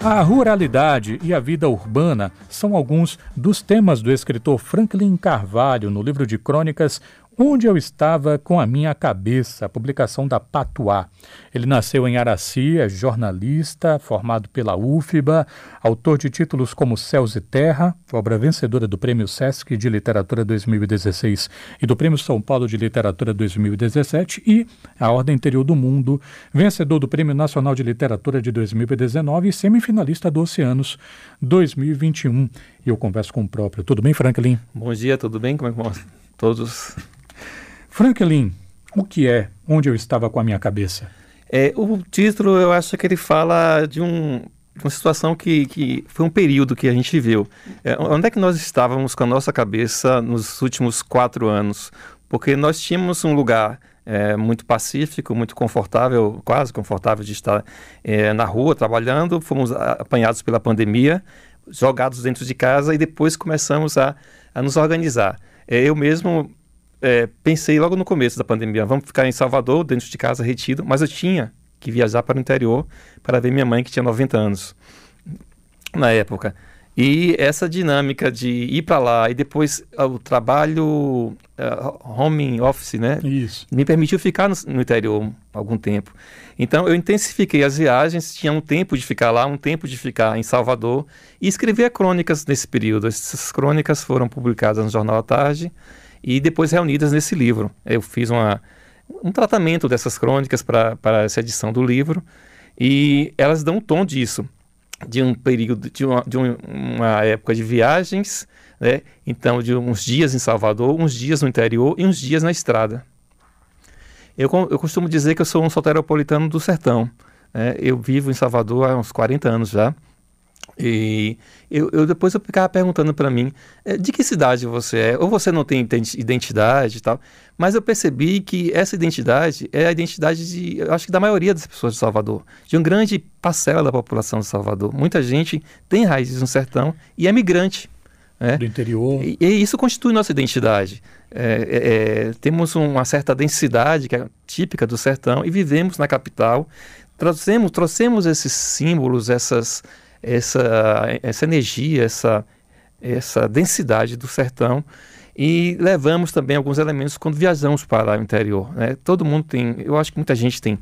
A ruralidade e a vida urbana são alguns dos temas do escritor Franklin Carvalho no livro de crônicas Onde eu estava com a minha cabeça, a publicação da Patuá. Ele nasceu em Araci, é jornalista, formado pela UFBA, autor de títulos como Céus e Terra, obra vencedora do Prêmio Sesc de Literatura 2016 e do Prêmio São Paulo de Literatura 2017 e A Ordem Interior do Mundo, vencedor do Prêmio Nacional de Literatura de 2019 e semifinalista do Oceanos 2021. E eu converso com o próprio. Tudo bem, Franklin? Bom dia, tudo bem? Como é que todos? Franklin, o que é Onde Eu Estava com a Minha Cabeça? É, o título, eu acho que ele fala de um, uma situação que, que foi um período que a gente viveu. É, onde é que nós estávamos com a nossa cabeça nos últimos quatro anos? Porque nós tínhamos um lugar é, muito pacífico, muito confortável, quase confortável de estar é, na rua trabalhando. Fomos apanhados pela pandemia, jogados dentro de casa e depois começamos a, a nos organizar. É, eu mesmo é, pensei logo no começo da pandemia, vamos ficar em Salvador, dentro de casa, retido, mas eu tinha que viajar para o interior para ver minha mãe, que tinha 90 anos na época. E essa dinâmica de ir para lá e depois uh, o trabalho uh, home office, né? Isso. Me permitiu ficar no, no, interior algum tempo. Então eu intensifiquei as viagens, tinha um tempo de ficar lá, um tempo de ficar em Salvador e escrever crônicas nesse período. Essas crônicas foram publicadas no Jornal à Tarde e depois reunidas nesse livro. Eu fiz uma, um tratamento dessas crônicas para essa edição do livro e elas dão um tom disso, de um período, de uma, de uma época de viagens, né? então de uns dias em Salvador, uns dias no interior e uns dias na estrada. Eu, eu costumo dizer que eu sou um soteropolitano do sertão. Né? Eu vivo em Salvador há uns 40 anos já. E eu, eu, depois eu ficava perguntando para mim é, de que cidade você é, ou você não tem identidade e tal. Mas eu percebi que essa identidade é a identidade de, eu acho que da maioria das pessoas de Salvador, de uma grande parcela da população de Salvador. Muita gente tem raízes no sertão e é migrante. É? Do interior. E, e, isso constitui nossa identidade. É, é, é, temos uma certa densidade que é típica do sertão e vivemos na capital. Trouxemos, trouxemos esses símbolos, essas essa, essa energia, essa, essa densidade do sertão e levamos também alguns elementos quando viajamos para o interior. Né? Todo mundo tem, eu acho que muita gente tem,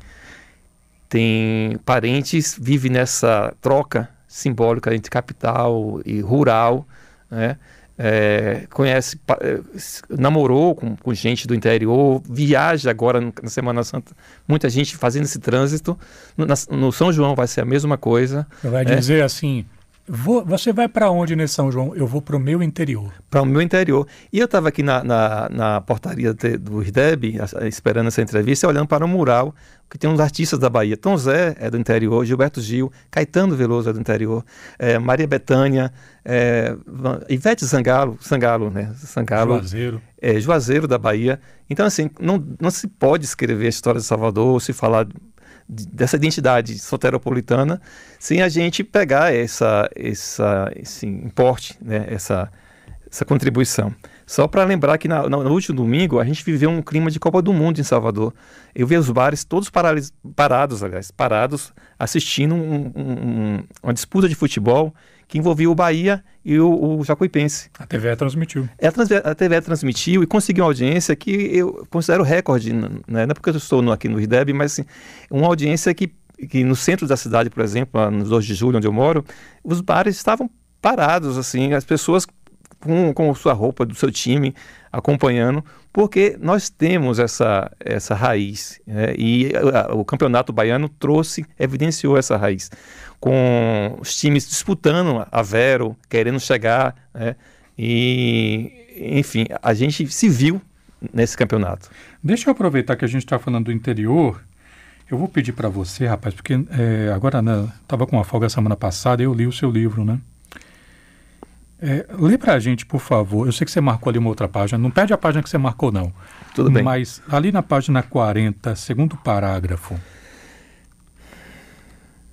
tem parentes, vive nessa troca simbólica entre capital e rural, né? É, conhece, é, namorou com, com, gente do interior, viaja agora na Semana Santa, muita gente fazendo esse trânsito. No, no São João vai ser a mesma coisa. Vai é. dizer assim, Vou, você vai para onde nesse São João? Eu vou para o meu interior. Para o meu interior. E eu estava aqui na, na, na, portaria do IRDEB, esperando essa entrevista, olhando para o um mural que tem uns artistas da Bahia. Tom Zé é do interior, Gilberto Gil, Caetano Veloso é do interior, é, Maria Bethânia, é, Ivete Zangalo, Sangalo, né? Sangalo, Juazeiro. É, Juazeiro da Bahia. Então, assim, não, não se pode escrever a história de Salvador, se falar dessa identidade soteropolitana sem a gente pegar essa, essa, esse importe, né, essa, essa contribuição. Só para lembrar que na, no último domingo a gente viveu um clima de Copa do Mundo em Salvador. Eu vi os bares todos parados, parados aliás, parados, assistindo um, um, uma disputa de futebol que envolvia o Bahia e o, o Jacuipense. A TV transmitiu. É, a, TV transmitiu e conseguiu uma audiência que eu considero recorde, né? não é porque eu estou no, aqui no RIDEB, mas assim, uma audiência que, que no centro da cidade, por exemplo, no 2 de julho, onde eu moro, os bares estavam parados, assim, as pessoas com, com sua roupa do seu time acompanhando, porque nós temos essa, essa raiz né? e a, o campeonato baiano trouxe, evidenciou essa raiz, com os times disputando a Vero, querendo chegar, né? e enfim, a gente se viu nesse campeonato. Deixa eu aproveitar que a gente está falando do interior. Eu vou pedir para você, rapaz, porque é, agora estava né, com uma folga semana passada eu li o seu livro, né? É, lê pra gente, por favor. Eu sei que você marcou ali uma outra página. Não perde a página que você marcou, não. Tudo bem. Mas ali na página 40, segundo parágrafo.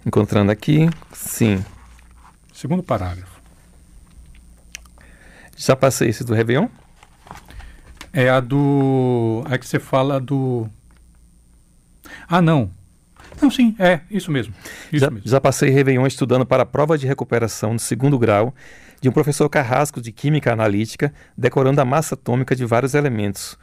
Encontrando aqui, sim. Segundo parágrafo. Já passei esse do Réveillon? É a do. É que você fala do. Ah, não. Não, sim, é, isso mesmo. Isso já, mesmo. já passei Réveillon estudando para a prova de recuperação no segundo grau de um professor carrasco de Química Analítica, decorando a massa atômica de vários elementos.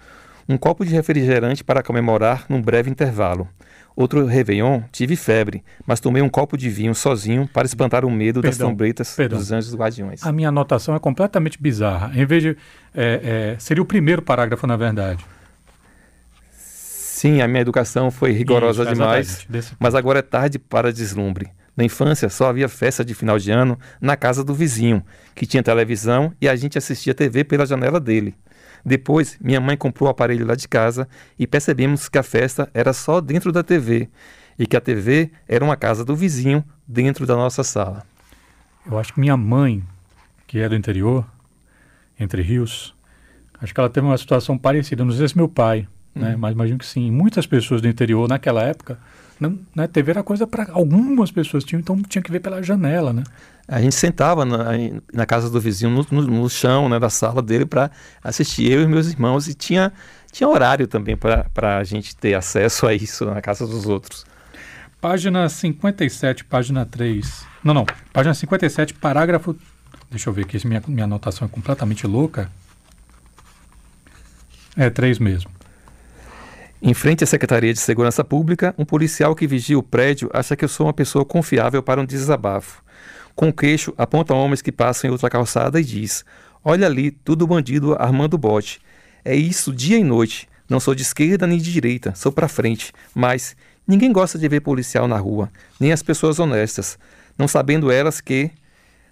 Um copo de refrigerante para comemorar num breve intervalo. Outro Réveillon, tive febre, mas tomei um copo de vinho sozinho para espantar o medo das Perdão, trombetas perdão. dos anjos guardiões. A minha anotação é completamente bizarra. Em vez de. é, é, seria o primeiro parágrafo, na verdade. Sim, a minha educação foi rigorosa Isso, demais. Desse- mas agora é tarde para deslumbre. Na infância só havia festa de final de ano na casa do vizinho, que tinha televisão e a gente assistia TV pela janela dele. Depois, minha mãe comprou o aparelho lá de casa e percebemos que a festa era só dentro da TV e que a TV era uma casa do vizinho dentro da nossa sala. Eu acho que minha mãe, que é do interior, entre rios, acho que ela teve uma situação parecida. Não sei se meu pai, né? Mas imagino que sim. Muitas pessoas do interior naquela época, não, né? TV era coisa para algumas pessoas tinham, então tinha que ver pela janela, né? A gente sentava na, na casa do vizinho, no, no- no chão né, da sala dele, para assistir, eu e meus irmãos, e tinha, tinha horário também para a gente ter acesso a isso na casa dos outros. Página 57, página 3. Não, não. Página 57, parágrafo. Deixa eu ver aqui, se minha, minha anotação é completamente louca. É 3 mesmo. Em frente à Secretaria de Segurança Pública, um policial que vigia o prédio acha que eu sou uma pessoa confiável para um desabafo. Com o queixo, aponta homens que passam em outra calçada e diz: Olha ali, tudo bandido armando bote. É isso dia e noite. Não sou de esquerda nem de direita, sou para frente. Mas ninguém gosta de ver policial na rua, nem as pessoas honestas, não sabendo elas que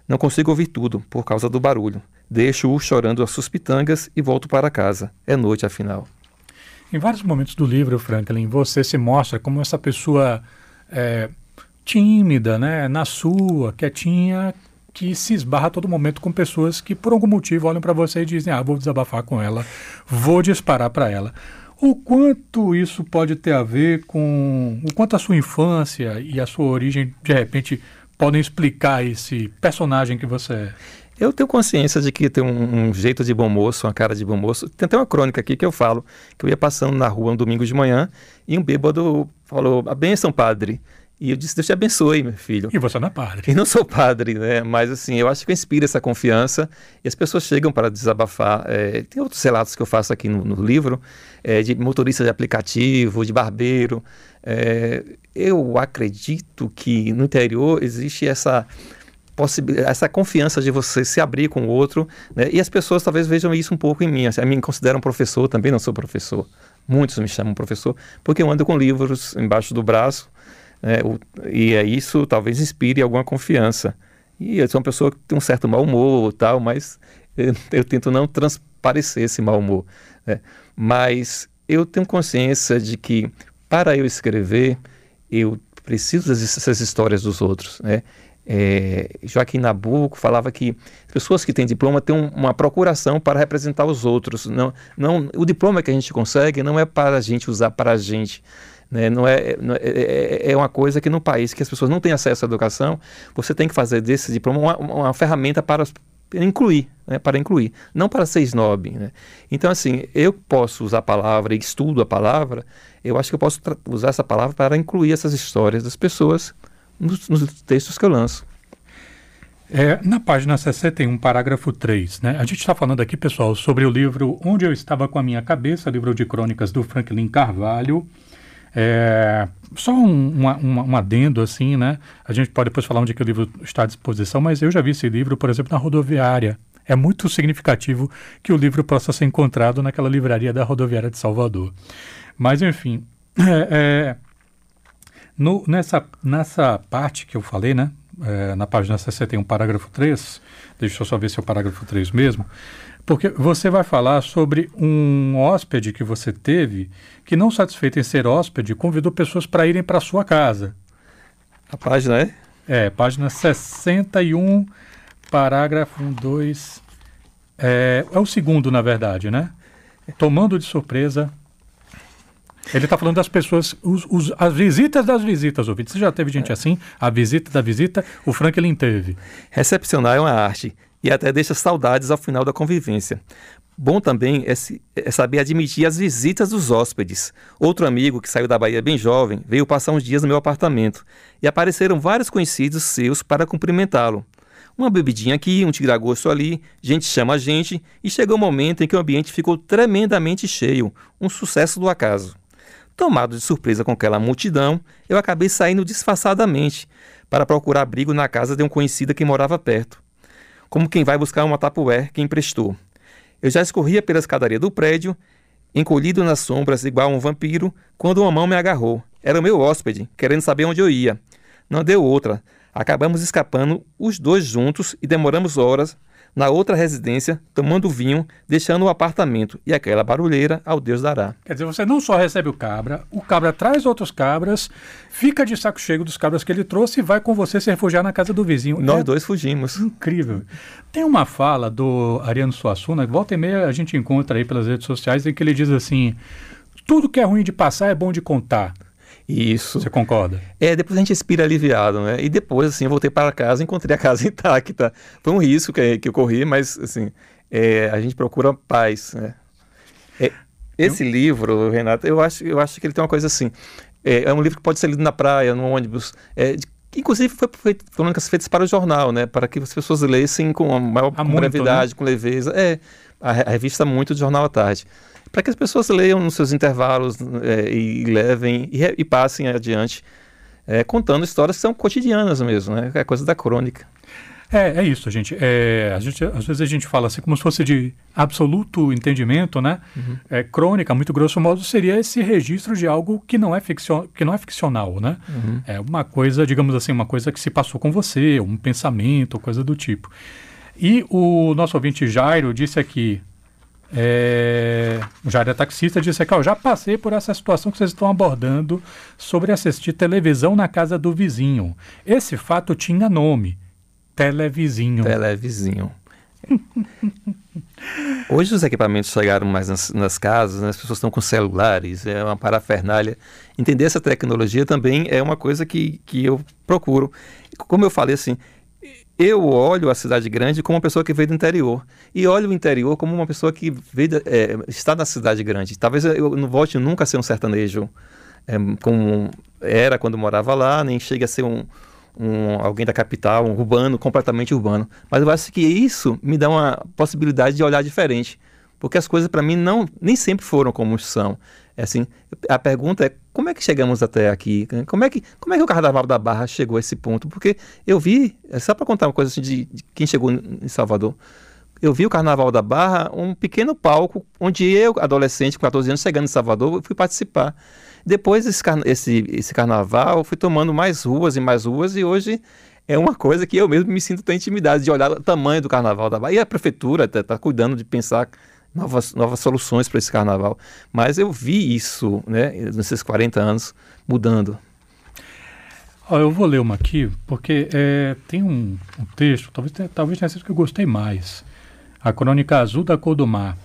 não consigo ouvir tudo por causa do barulho. Deixo-o chorando as suas pitangas e volto para casa. É noite, afinal. Em vários momentos do livro, Franklin, você se mostra como essa pessoa é, tímida, né, na sua, quietinha, que se esbarra a todo momento com pessoas que por algum motivo olham para você e dizem: "Ah, vou desabafar com ela, vou disparar para ela". O quanto isso pode ter a ver com o quanto a sua infância e a sua origem de repente podem explicar esse personagem que você é. Eu tenho consciência de que tem um, um jeito de bom moço, uma cara de bom moço. Tem até uma crônica aqui que eu falo, que eu ia passando na rua um domingo de manhã e um bêbado falou, a benção, padre. E eu disse, Deus te abençoe, meu filho. E você não é padre. E não sou padre, né? Mas assim, eu acho que eu inspiro essa confiança e as pessoas chegam para desabafar. É, tem outros relatos que eu faço aqui no, no livro, é, de motorista de aplicativo, de barbeiro. É, eu acredito que no interior existe essa essa confiança de você se abrir com o outro, né? e as pessoas talvez vejam isso um pouco em mim. Assim, a mim me consideram professor, também não sou professor. Muitos me chamam professor, porque eu ando com livros embaixo do braço, né? e é isso talvez inspire alguma confiança. E eu sou uma pessoa que tem um certo mau humor tal, mas eu, eu tento não transparecer esse mau humor. Né? Mas eu tenho consciência de que para eu escrever, eu preciso dessas histórias dos outros, né? É, Joaquim Nabuco falava que pessoas que têm diploma têm um, uma procuração para representar os outros. Não, não, o diploma que a gente consegue não é para a gente usar para a gente. Né? Não é, não é, é, é uma coisa que no país que as pessoas não têm acesso à educação, você tem que fazer desse diploma uma, uma ferramenta para incluir, né? para incluir, não para ser snob. Né? Então, assim, eu posso usar a palavra e estudo a palavra, eu acho que eu posso usar essa palavra para incluir essas histórias das pessoas nos, nos textos que eu lanço. É, na página 61, parágrafo 3, né? A gente está falando aqui, pessoal, sobre o livro Onde Eu Estava com a Minha Cabeça, livro de crônicas do Franklin Carvalho. É, só um, um, adendo, assim, né? A gente pode depois falar onde que o livro está à disposição, mas eu já vi esse livro, por exemplo, na rodoviária. É muito significativo que o livro possa ser encontrado naquela livraria da rodoviária de Salvador. Mas, enfim, é, é, no, nessa, nessa parte que eu falei, né? É, na página 61, parágrafo 3, deixa eu só ver se é o parágrafo 3 mesmo, porque você vai falar sobre um hóspede que você teve que, não satisfeito em ser hóspede, convidou pessoas para irem para sua casa. A página é? É, página 61, parágrafo 1, 2. É, é o segundo, na verdade, né? Tomando de surpresa ele está falando das pessoas, os, os, as visitas das visitas, ouvintes. Você já teve gente assim? A visita da visita, o Franklin teve. Recepcionar é uma arte. e até deixa saudades ao final da convivência. Bom também é, é, saber admitir as visitas dos hóspedes. Outro amigo que saiu da Bahia bem jovem veio passar uns dias no meu apartamento e apareceram vários conhecidos seus para cumprimentá-lo. Uma bebidinha aqui, um tiragosto ali, gente chama a gente e chegou o um momento em que o ambiente ficou tremendamente cheio, um sucesso do acaso. Tomado de surpresa com aquela multidão, eu acabei saindo disfarçadamente para procurar abrigo na casa de um conhecido que morava perto, como quem vai buscar uma tapué que emprestou. Eu já escorria pela escadaria do prédio, encolhido nas sombras igual um vampiro, quando uma mão me agarrou. Era o meu hóspede, querendo saber onde eu ia. Não deu outra. Acabamos escapando os dois juntos e demoramos horas na outra residência, tomando vinho, deixando o apartamento e aquela barulheira ao Deus dará. Quer dizer, você não só recebe o cabra, o cabra traz outros cabras, fica de saco cheio dos cabras que ele trouxe e vai com você se refugiar na casa do vizinho. Nós é dois fugimos. Incrível. Tem uma fala do Ariano Suassuna, que volta e meia a gente encontra aí pelas redes sociais, em que ele diz assim: tudo que é ruim de passar é bom de contar. Isso. Você concorda? É, depois a gente expira aliviado, né? E depois, assim, eu voltei para casa e encontrei a casa intacta. Foi um risco que, que eu corri, mas, assim, é, a gente procura paz, né? É, esse eu... livro, Renato, eu acho, eu acho que ele tem uma coisa assim. É, é um livro que pode ser lido na praia, no ônibus. É, de, inclusive foi feito crônicas feitas para o jornal, né? Para que as pessoas lessem com a maior com brevidade, né? com leveza. É, a, a revista muito do Jornal à Tarde para que as pessoas leiam nos seus intervalos é, e levem e, e passem adiante, é, contando histórias que são cotidianas mesmo, né? É coisa da crônica. É, é isso, gente. É, gente. Às vezes a gente fala assim como se fosse de absoluto entendimento, né? Uhum. É, crônica, muito grosso modo, seria esse registro de algo que não é, ficcion, que não é ficcional, né? Uhum. É uma coisa, digamos assim, uma coisa que se passou com você, um pensamento, coisa do tipo. E o nosso ouvinte Jairo disse aqui, é, o Jair é taxista disse aqui, ó, já passei por essa situação que vocês estão abordando sobre assistir televisão na casa do vizinho. Esse fato tinha nome, televizinho. Televizinho. Hoje os equipamentos chegaram mais nas, nas casas, né? as pessoas estão com celulares, é uma parafernália. Entender essa tecnologia também é uma coisa que, que eu procuro. Como eu falei assim, eu olho a cidade grande como uma pessoa que veio do interior e olho o interior como uma pessoa que veio, é, está na cidade grande. Talvez eu não volte nunca a ser um sertanejo é, como era quando morava lá, nem chegue a ser um, um, alguém da capital, um urbano, completamente urbano. Mas eu acho que isso me dá uma possibilidade de olhar diferente, porque as coisas para mim não nem sempre foram como são. É assim, a pergunta é como é que chegamos até aqui? Como é que, como é que o Carnaval da Barra chegou a esse ponto? Porque eu vi, é só para contar uma coisa assim de, de, quem chegou em Salvador, eu vi o Carnaval da Barra, um pequeno palco, onde eu, adolescente, com 14 anos, chegando em Salvador, fui participar. Depois esse, esse, esse carnaval, fui tomando mais ruas e mais ruas, e hoje é uma coisa que eu mesmo me sinto tão intimidade de olhar o tamanho do Carnaval da Barra. E a prefeitura está tá cuidando de pensar novas, novas soluções para esse carnaval. Mas eu vi isso, né, nesses 40 anos, mudando. eu vou ler uma aqui, porque é, tem um, um, texto, talvez, talvez tenha sido que eu gostei mais. A Crônica Azul da Cor do Mar.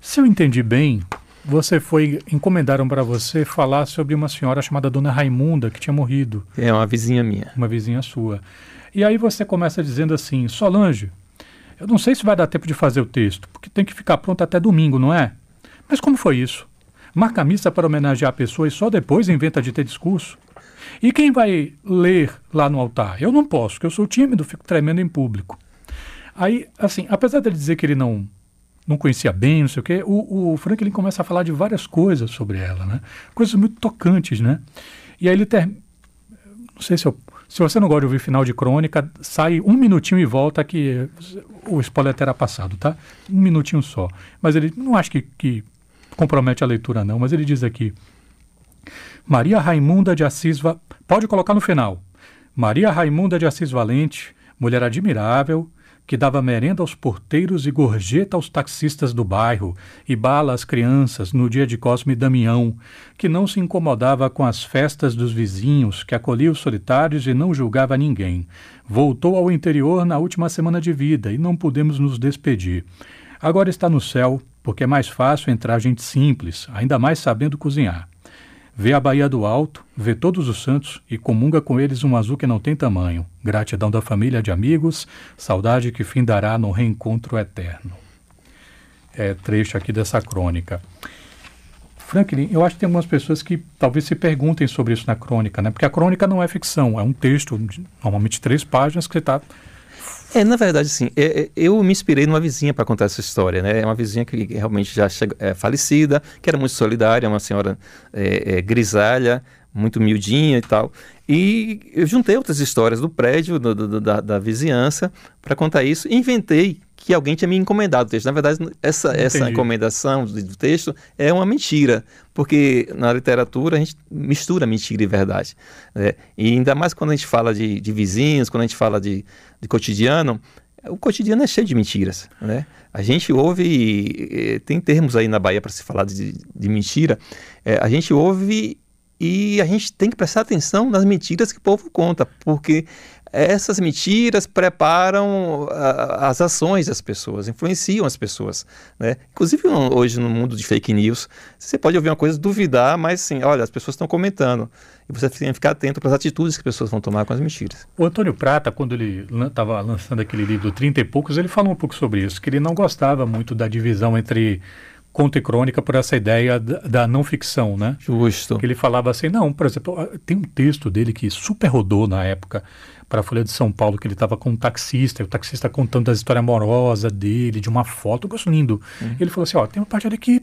Se eu entendi bem, você foi. encomendaram para você falar sobre uma senhora chamada Dona Raimunda, que tinha morrido. É uma vizinha minha. Uma vizinha sua. E aí você começa dizendo assim: Solange, eu não sei se vai dar tempo de fazer o texto, porque tem que ficar pronto até domingo, não é? Mas como foi isso? Marca a missa para homenagear a pessoa e só depois inventa de ter discurso? E quem vai ler lá no altar? Eu não posso, porque eu sou tímido, fico tremendo em público. Aí, assim, apesar dele dizer que ele não não conhecia bem, não sei o quê, o, o Franklin começa a falar de várias coisas sobre ela, né? Coisas muito tocantes, né? E aí ele ter... Não sei se eu se você não gosta de ouvir final de crônica, sai um minutinho e volta que o spoiler terá passado, tá? Um minutinho só. Mas ele não acho que, que compromete a leitura, não, mas ele diz aqui. Maria Raimunda de Assis. Va... Pode colocar no final. Maria Raimunda de Assis Valente, mulher admirável, que dava merenda aos porteiros e gorjeta aos taxistas do bairro, e bala às crianças no dia de Cosme e Damião, que não se incomodava com as festas dos vizinhos, que acolhia os solitários e não julgava ninguém. Voltou ao interior na última semana de vida e não pudemos nos despedir. Agora está no céu, porque é mais fácil entrar gente simples, ainda mais sabendo cozinhar. Vê a Baía do Alto, vê todos os santos e comunga com eles um azul que não tem tamanho. Gratidão da família de amigos, saudade que findará no reencontro eterno. É trecho aqui dessa crônica. Franklin, eu acho que tem algumas pessoas que talvez se perguntem sobre isso na crônica, né? Porque a crônica não é ficção, é um texto, de, normalmente três páginas, que você está é, na verdade, sim. É, é, eu me inspirei numa vizinha para contar essa história, né? É uma vizinha que realmente já é falecida, que era muito solidária, uma senhora é, é, grisalha, muito miudinha e tal. E eu juntei outras histórias do prédio, do, do, da, da, vizinhança, para contar isso. E inventei que alguém tinha me encomendado o texto. Na verdade, essa, essa encomendação do, do, texto é uma mentira, porque na literatura a gente mistura mentira e verdade. Né? E ainda mais quando a gente fala de, de vizinhos, quando a gente fala de, de cotidiano, o cotidiano é cheio de mentiras, né? A gente ouve, tem termos aí na Bahia para se falar de, de mentira, é, a gente ouve e a gente tem que prestar atenção nas mentiras que o povo conta, porque essas mentiras preparam a, as ações das pessoas, influenciam as pessoas. Né? Inclusive, hoje no mundo de fake news, você pode ouvir uma coisa, duvidar, mas sim, olha, as pessoas estão comentando. E você tem que ficar atento para as atitudes que as pessoas vão tomar com as mentiras. O Antônio Prata, quando ele estava lançando aquele livro 30 e poucos, ele falou um pouco sobre isso, que ele não gostava muito da divisão entre conto e crônica por essa ideia da, da, não ficção, né? Justo. Que ele falava assim, não, por exemplo, tem um texto dele que super rodou na época para a Folha de São Paulo, que ele estava com um taxista, e o taxista contando da história amorosa dele, de uma foto, eu gosto lindo. Uhum. Ele falou assim, ó, tem uma parte ali que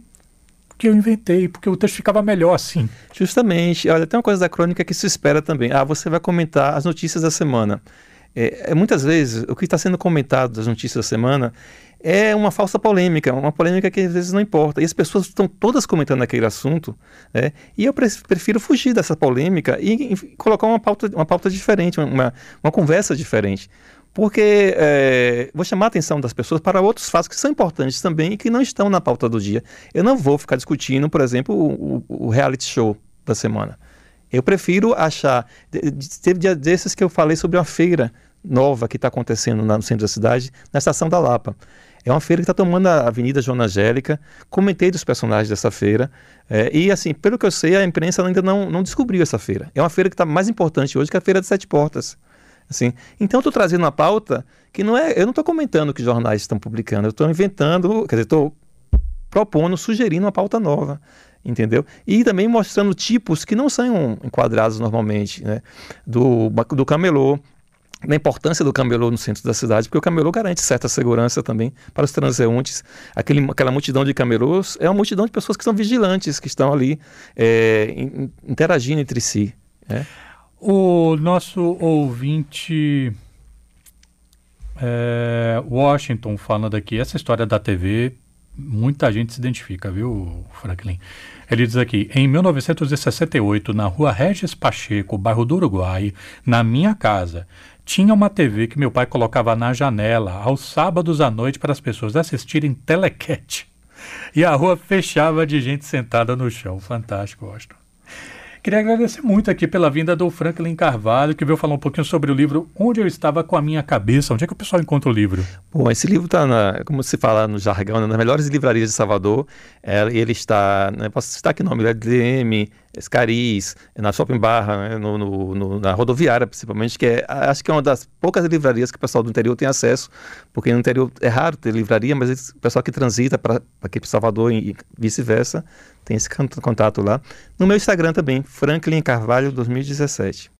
que eu inventei, porque o texto ficava melhor assim. Justamente. Olha, tem uma coisa da crônica que se espera também. Ah, você vai comentar as notícias da semana. É, é muitas vezes, o que está sendo comentado das notícias da semana é uma falsa polêmica, uma polêmica que às vezes não importa. E as pessoas estão todas comentando aquele assunto, né? e eu prefiro fugir dessa polêmica e, colocar uma pauta, uma pauta diferente, uma, uma conversa diferente. Porque é, vou chamar a atenção das pessoas para outros fatos que são importantes também e que não estão na pauta do dia. Eu não vou ficar discutindo, por exemplo, o, o reality show da semana. Eu prefiro achar. Teve dia desses que eu falei sobre uma feira nova que está acontecendo no centro da cidade, na estação da Lapa. É uma feira que está tomando a Avenida Joana Angélica. Comentei dos personagens dessa feira. É, e, assim, pelo que eu sei, a imprensa ainda não, não descobriu essa feira. É uma feira que está mais importante hoje que a Feira de Sete Portas. Assim, então, estou trazendo uma pauta que não é. Eu não estou comentando o que jornais estão publicando, eu estou inventando, quer dizer, estou propondo, sugerindo uma pauta nova entendeu? E também mostrando tipos que não são enquadrados normalmente, né? Do, do camelô, da importância do camelô no centro da cidade, porque o camelô garante certa segurança também para os transeuntes. Aquele, aquela multidão de camelôs é uma multidão de pessoas que são vigilantes, que estão ali é, interagindo entre si. Né? O nosso ouvinte é, Washington falando aqui, essa história da TV, muita gente se identifica, viu, Franklin? Ele diz aqui: em 1968, na rua Regis Pacheco, bairro do Uruguai, na minha casa, tinha uma TV que meu pai colocava na janela aos sábados à noite para as pessoas assistirem telequete. E a rua fechava de gente sentada no chão. Fantástico, Austin. Queria agradecer muito aqui pela vinda do Franklin Carvalho, que veio falar um pouquinho sobre o livro Onde Eu Estava com a Minha Cabeça. Onde é que o pessoal encontra o livro? Bom, esse livro está, como se fala no jargão, né, nas melhores livrarias de Salvador. É, ele está, né, posso citar aqui nome, é DM, Escaris, na Shopping Barra, né, no, no, no, na rodoviária principalmente, que é, acho que é uma das poucas livrarias que o pessoal do interior tem acesso, porque no interior é raro ter livraria, mas o pessoal que transita para aqui para Salvador e vice-versa tem esse contato lá. No meu Instagram também, Franklin Carvalho 2017.